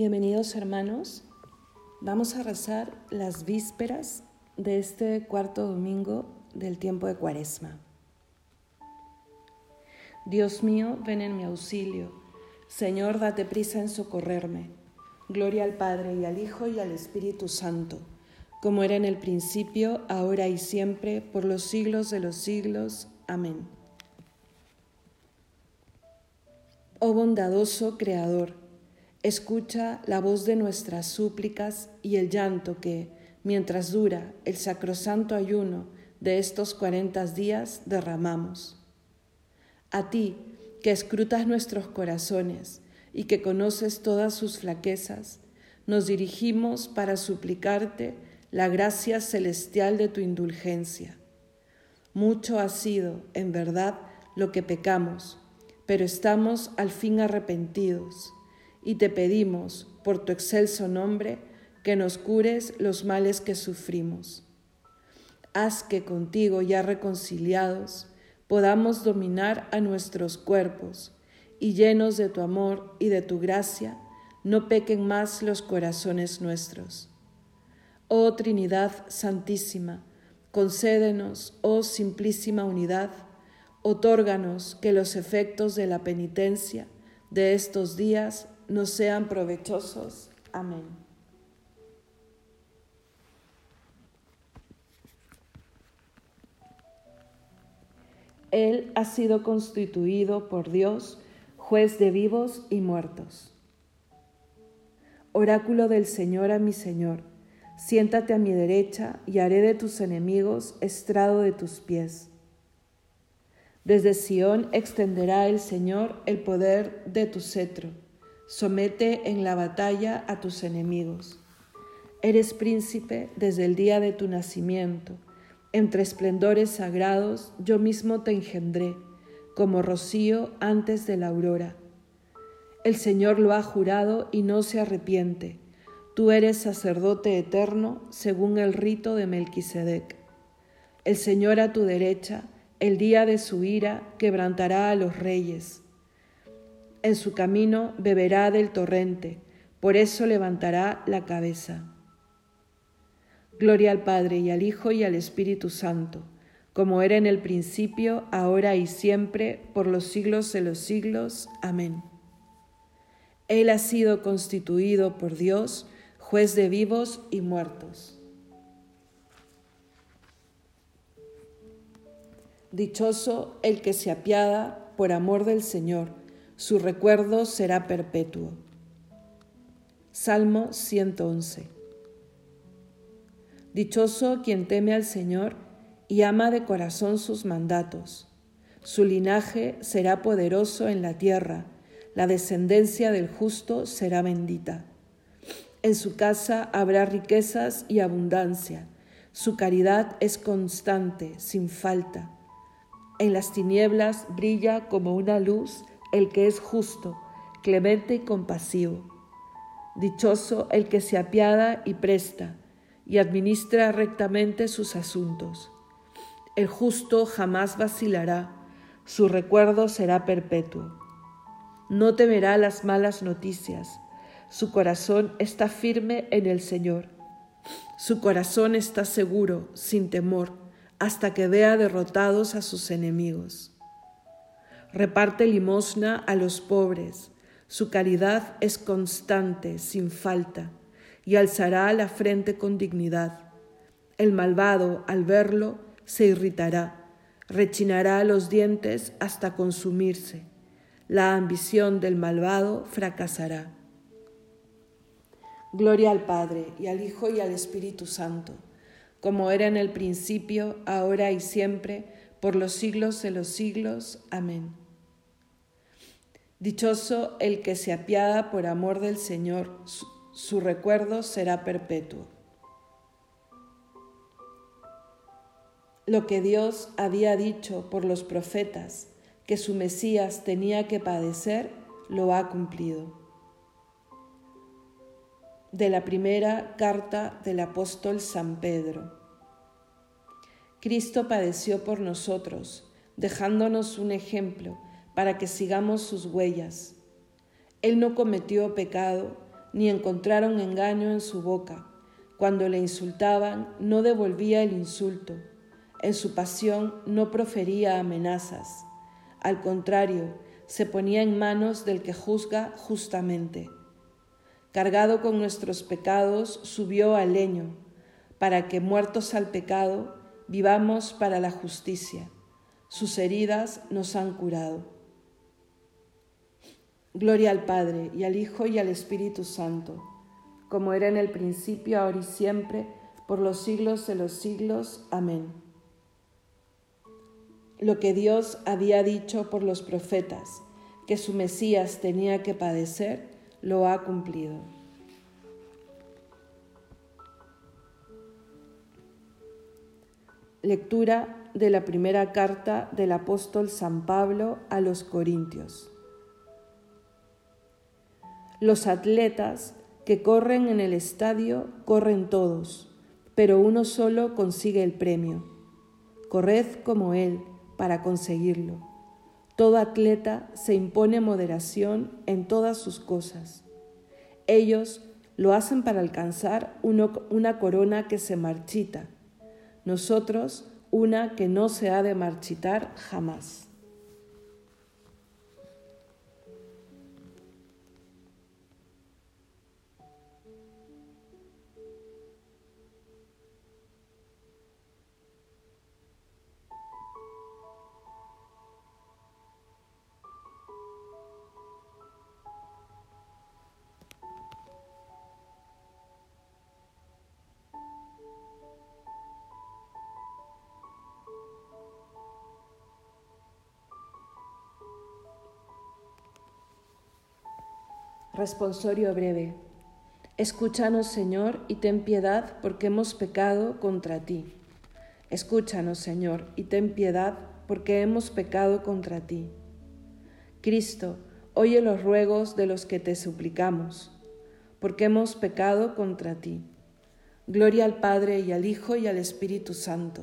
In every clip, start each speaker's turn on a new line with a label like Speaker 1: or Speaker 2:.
Speaker 1: Bienvenidos hermanos. Vamos a rezar las vísperas de este cuarto domingo del tiempo de Cuaresma. Dios mío, ven en mi auxilio. Señor, date prisa en socorrerme. Gloria al Padre y al Hijo y al Espíritu Santo, como era en el principio, ahora y siempre, por los siglos de los siglos. Amén. Oh bondadoso Creador, Escucha la voz de nuestras súplicas y el llanto que, mientras dura el sacrosanto ayuno de estos cuarenta días, derramamos. A ti, que escrutas nuestros corazones y que conoces todas sus flaquezas, nos dirigimos para suplicarte la gracia celestial de tu indulgencia. Mucho ha sido, en verdad, lo que pecamos, pero estamos al fin arrepentidos y te pedimos, por tu excelso nombre, que nos cures los males que sufrimos. Haz que contigo ya reconciliados podamos dominar a nuestros cuerpos y llenos de tu amor y de tu gracia, no pequen más los corazones nuestros. Oh Trinidad Santísima, concédenos, oh Simplísima Unidad, otórganos que los efectos de la penitencia de estos días nos sean provechosos. Amén. Él ha sido constituido por Dios juez de vivos y muertos. Oráculo del Señor a mi Señor, siéntate a mi derecha y haré de tus enemigos estrado de tus pies. Desde Sión extenderá el Señor el poder de tu cetro somete en la batalla a tus enemigos. Eres príncipe desde el día de tu nacimiento. Entre esplendores sagrados yo mismo te engendré, como rocío antes de la aurora. El Señor lo ha jurado y no se arrepiente. Tú eres sacerdote eterno según el rito de Melquisedec. El Señor a tu derecha, el día de su ira, quebrantará a los reyes en su camino beberá del torrente, por eso levantará la cabeza. Gloria al Padre y al Hijo y al Espíritu Santo, como era en el principio, ahora y siempre, por los siglos de los siglos. Amén. Él ha sido constituido por Dios, juez de vivos y muertos. Dichoso el que se apiada por amor del Señor su recuerdo será perpetuo. Salmo 111. Dichoso quien teme al Señor y ama de corazón sus mandatos. Su linaje será poderoso en la tierra, la descendencia del justo será bendita. En su casa habrá riquezas y abundancia, su caridad es constante, sin falta. En las tinieblas brilla como una luz el que es justo, clemente y compasivo. Dichoso el que se apiada y presta y administra rectamente sus asuntos. El justo jamás vacilará, su recuerdo será perpetuo. No temerá las malas noticias, su corazón está firme en el Señor. Su corazón está seguro, sin temor, hasta que vea derrotados a sus enemigos reparte limosna a los pobres, su caridad es constante, sin falta, y alzará la frente con dignidad. El malvado, al verlo, se irritará, rechinará los dientes hasta consumirse. La ambición del malvado fracasará. Gloria al Padre, y al Hijo, y al Espíritu Santo, como era en el principio, ahora y siempre, por los siglos de los siglos. Amén. Dichoso el que se apiada por amor del Señor, su, recuerdo será perpetuo. Lo que Dios había dicho por los profetas, que su Mesías tenía que padecer, lo ha cumplido. De la primera carta del apóstol San Pedro. Cristo padeció por nosotros, dejándonos un ejemplo para que sigamos sus huellas. Él no cometió pecado, ni encontraron engaño en su boca. Cuando le insultaban, no devolvía el insulto. En su pasión no profería amenazas. Al contrario, se ponía en manos del que juzga justamente. Cargado con nuestros pecados, subió al leño, para que, muertos al pecado, vivamos para la justicia. Sus heridas nos han curado. Gloria al Padre, y al Hijo, y al Espíritu Santo, como era en el principio, ahora y siempre, por los siglos de los siglos. Amén. Lo que Dios había dicho por los profetas, que su Mesías tenía que padecer, lo ha cumplido. Lectura de la primera carta del apóstol San Pablo a los Corintios. Los atletas que corren en el estadio corren todos, pero uno solo consigue el premio. Corred como él para conseguirlo. Todo atleta se impone moderación en todas sus cosas. Ellos lo hacen para alcanzar una corona que se marchita, nosotros una que no se ha de marchitar jamás. Responsorio breve. Escúchanos, Señor, y ten piedad, porque hemos pecado contra ti. Escúchanos, Señor, y ten piedad, porque hemos pecado contra ti. Cristo, oye los ruegos de los que te suplicamos, porque hemos pecado contra ti. Gloria al Padre y al Hijo y al Espíritu Santo.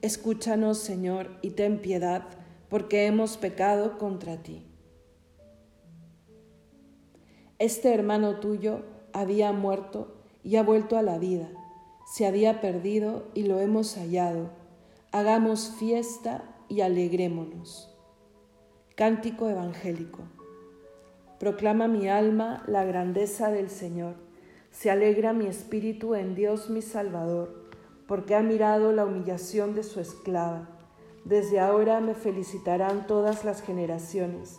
Speaker 1: Escúchanos, Señor, y ten piedad, porque hemos pecado contra ti. Este hermano tuyo había muerto y ha vuelto a la vida. Se había perdido y lo hemos hallado. Hagamos fiesta y alegrémonos. Cántico evangélico. Proclama mi alma la grandeza del Señor. Se alegra mi espíritu en Dios mi Salvador, porque ha mirado la humillación de su esclava. Desde ahora me felicitarán todas las generaciones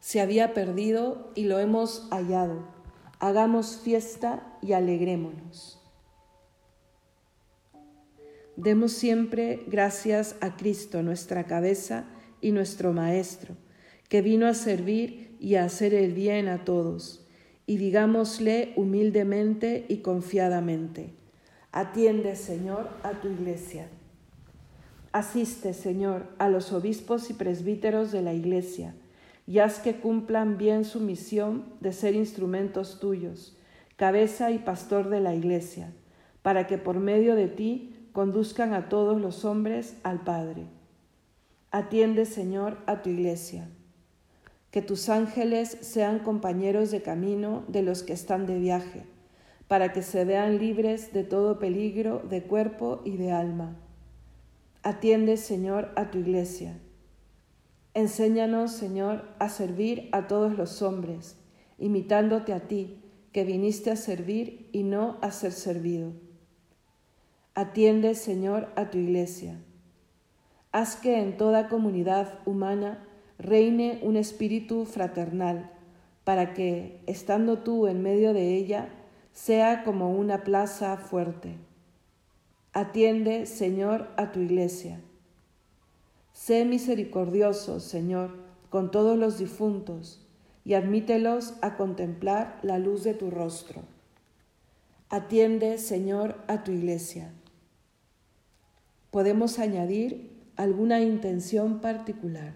Speaker 1: se había perdido y lo hemos hallado. Hagamos fiesta y alegrémonos. Demos siempre gracias a Cristo, nuestra cabeza y nuestro Maestro, que vino a servir y a hacer el bien a todos, y digámosle humildemente y confiadamente, atiende, Señor, a tu iglesia. Asiste, Señor, a los obispos y presbíteros de la iglesia, y haz que cumplan bien su misión de ser instrumentos tuyos, cabeza y pastor de la Iglesia, para que por medio de ti conduzcan a todos los hombres al Padre. Atiende, Señor, a tu Iglesia. Que tus ángeles sean compañeros de camino de los que están de viaje, para que se vean libres de todo peligro de cuerpo y de alma. Atiende, Señor, a tu Iglesia Enséñanos, Señor, a servir a todos los hombres, imitándote a ti, que viniste a servir y no a ser servido. Atiende, Señor, a tu iglesia. Haz que en toda comunidad humana reine un espíritu fraternal, para que, estando tú en medio de ella, sea como una plaza fuerte. Atiende, Señor, a tu iglesia. Sé misericordioso, Señor, con todos los difuntos, y admítelos a contemplar la luz de tu rostro. Atiende, Señor, a tu iglesia. Podemos añadir alguna intención particular.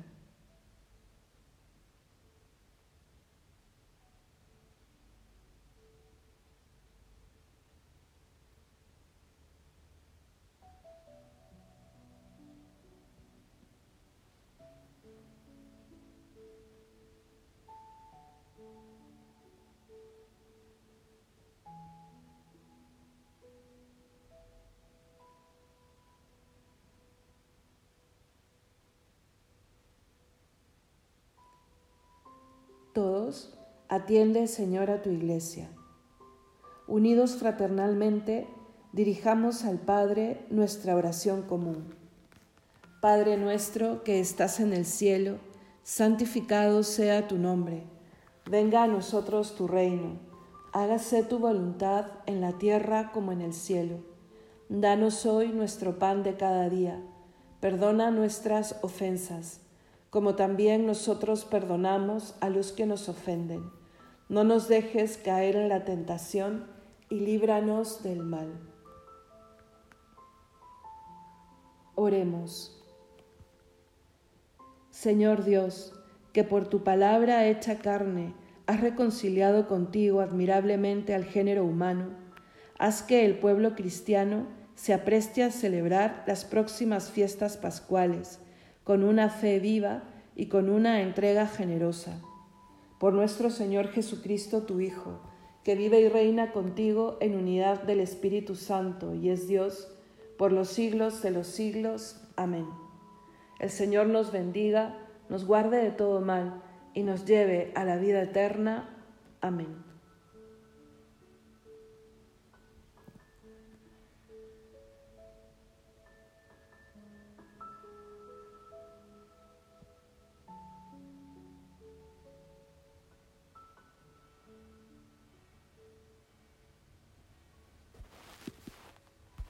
Speaker 1: Todos, atiende, Señor, a tu iglesia. Unidos fraternalmente, dirijamos al Padre nuestra oración común. Padre nuestro que estás en el cielo, santificado sea tu nombre. Venga a nosotros tu reino. Hágase tu voluntad en la tierra como en el cielo. Danos hoy nuestro pan de cada día. Perdona nuestras ofensas como también nosotros perdonamos a los que nos ofenden. No nos dejes caer en la tentación y líbranos del mal. Oremos. Señor Dios, que por tu palabra hecha carne has reconciliado contigo admirablemente al género humano, haz que el pueblo cristiano se apreste a celebrar las próximas fiestas pascuales con una fe viva y con una entrega generosa. Por nuestro Señor Jesucristo, tu Hijo, que vive y reina contigo en unidad del Espíritu Santo y es Dios por los siglos de los siglos. Amén. El Señor nos bendiga, nos guarde de todo mal y nos lleve a la vida eterna. Amén.